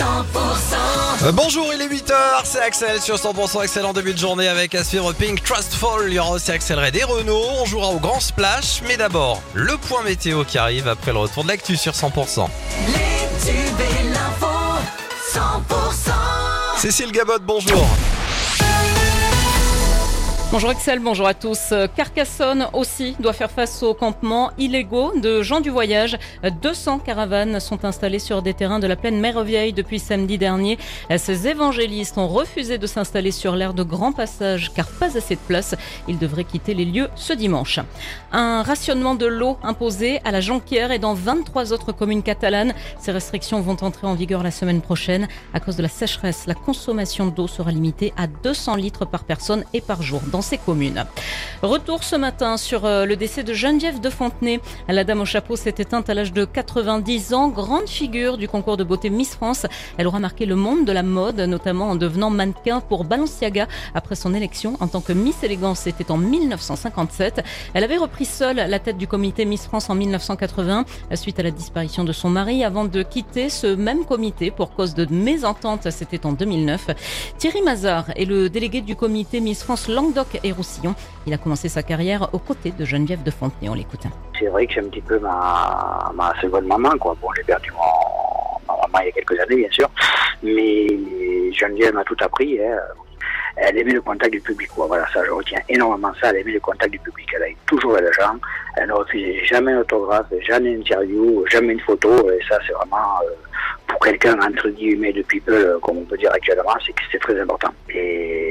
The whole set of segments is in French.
Euh, bonjour, il est 8h, c'est Axel sur 100% excellent début de journée avec à suivre Pink Trustful. Il y aura aussi Axel Red et Renault. On jouera au Grand Splash, mais d'abord, le point météo qui arrive après le retour de l'actu sur 100%. Les tubes et l'info, 100%. Cécile Gabot, bonjour. Bonjour Excel, bonjour à tous. Carcassonne aussi doit faire face aux campements illégaux de gens du voyage. 200 caravanes sont installées sur des terrains de la plaine Mère-Vieille depuis samedi dernier. Ces évangélistes ont refusé de s'installer sur l'aire de grand passage car pas assez de place. Ils devraient quitter les lieux ce dimanche. Un rationnement de l'eau imposé à la Jonquière et dans 23 autres communes catalanes. Ces restrictions vont entrer en vigueur la semaine prochaine. À cause de la sécheresse, la consommation d'eau sera limitée à 200 litres par personne et par jour ces communes. Retour ce matin sur euh, le décès de Geneviève de Fontenay. La dame au chapeau s'est éteinte à l'âge de 90 ans, grande figure du concours de beauté Miss France. Elle aura marqué le monde de la mode, notamment en devenant mannequin pour Balenciaga après son élection en tant que Miss Élégance. C'était en 1957. Elle avait repris seule la tête du comité Miss France en 1980 suite à la disparition de son mari avant de quitter ce même comité pour cause de mésentente. C'était en 2009. Thierry Mazard est le délégué du comité Miss France Languedoc et Roussillon. Il a commencé sa carrière aux côtés de Geneviève de Fontenay. On l'écoute. C'est vrai que c'est un petit peu ma, ma seconde maman, quoi. Bon, j'ai perdu ma maman il y a quelques années, bien sûr, mais Geneviève m'a tout appris. hein. Elle aimait le contact du public. Voilà, ça, je retiens énormément ça. Elle aimait le contact du public. Elle a eu toujours les gens. Elle ne refusait jamais un autographe, jamais une interview, jamais une photo. Et ça, c'est vraiment, euh, pour quelqu'un, entre guillemets, de people, euh, comme on peut dire actuellement, c'est que c'est très important. Et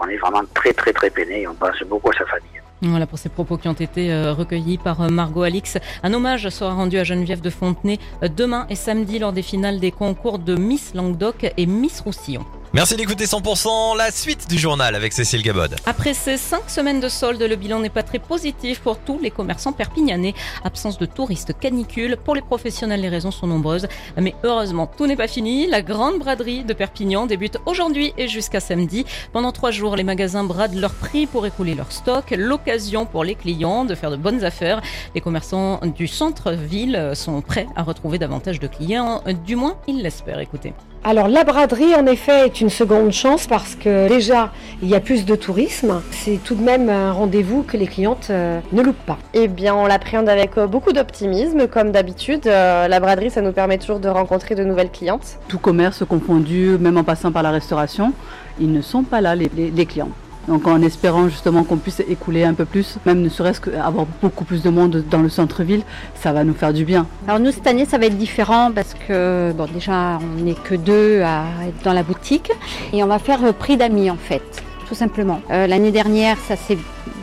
on est vraiment très, très, très peiné. Et on pense beaucoup à sa famille. Voilà pour ces propos qui ont été euh, recueillis par euh, Margot Alix. Un hommage sera rendu à Geneviève de Fontenay euh, demain et samedi lors des finales des concours de Miss Languedoc et Miss Roussillon. Merci d'écouter 100%, la suite du journal avec Cécile Gabod. Après ces cinq semaines de solde, le bilan n'est pas très positif pour tous les commerçants perpignanais. Absence de touristes, canicule. Pour les professionnels, les raisons sont nombreuses. Mais heureusement, tout n'est pas fini. La grande braderie de Perpignan débute aujourd'hui et jusqu'à samedi. Pendant trois jours, les magasins bradent leurs prix pour écouler leur stock. L'occasion pour les clients de faire de bonnes affaires. Les commerçants du centre-ville sont prêts à retrouver davantage de clients. Du moins, ils l'espèrent. Écoutez. Alors la braderie en effet est une seconde chance parce que déjà il y a plus de tourisme. C'est tout de même un rendez-vous que les clientes euh, ne loupent pas. Eh bien, on l'appréhende avec euh, beaucoup d'optimisme, comme d'habitude. Euh, la braderie, ça nous permet toujours de rencontrer de nouvelles clientes. tout commerce confondu, même en passant par la restauration, ils ne sont pas là, les, les- les clients. Donc en espérant justement qu'on puisse écouler un peu plus, même ne serait-ce qu'avoir beaucoup plus de monde dans le centre-ville, ça va nous faire du bien. Alors nous cette année ça va être différent parce que bon déjà on n'est que deux à être dans la boutique et on va faire euh, prix d'amis en fait, tout simplement. Euh, L'année dernière ça s'est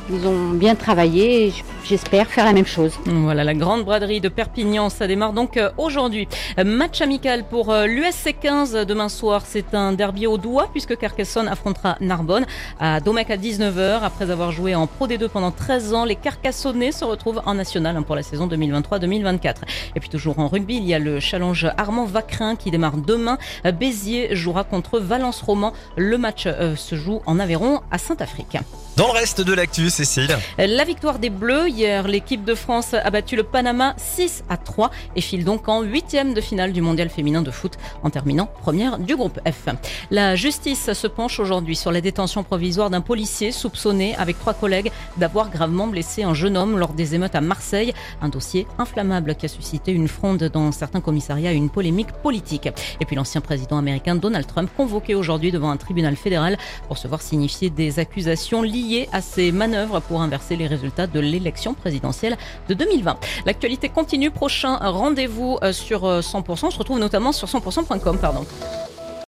ils ont bien travaillé et j'espère faire la même chose. Voilà, la grande braderie de Perpignan, ça démarre donc euh, aujourd'hui. Match amical pour euh, l'USC 15 demain soir. C'est un derby au doigt puisque Carcassonne affrontera Narbonne à Domecq à 19h. Après avoir joué en Pro D2 pendant 13 ans, les Carcassonnais se retrouvent en national hein, pour la saison 2023-2024. Et puis toujours en rugby, il y a le challenge Armand Vacrin qui démarre demain. Euh, Béziers jouera contre Valence Roman. Le match se joue en Aveyron à Saint-Afrique. Dans le reste de l'actu, Cécile. La victoire des Bleus hier, l'équipe de France a battu le Panama 6 à 3 et file donc en huitième de finale du mondial féminin de foot en terminant première du groupe F. La justice se penche aujourd'hui sur la détention provisoire d'un policier soupçonné avec trois collègues d'avoir gravement blessé un jeune homme lors des émeutes à Marseille. Un dossier inflammable qui a suscité une fronde dans certains commissariats et une polémique politique. Et puis l'ancien président américain Donald Trump convoqué aujourd'hui devant un tribunal fédéral pour se voir signifier des accusations liées à ses manœuvres pour inverser les résultats de l'élection présidentielle de 2020. L'actualité continue. Prochain rendez-vous euh, sur euh, 100%. On se retrouve notamment sur 100%.com. Pardon.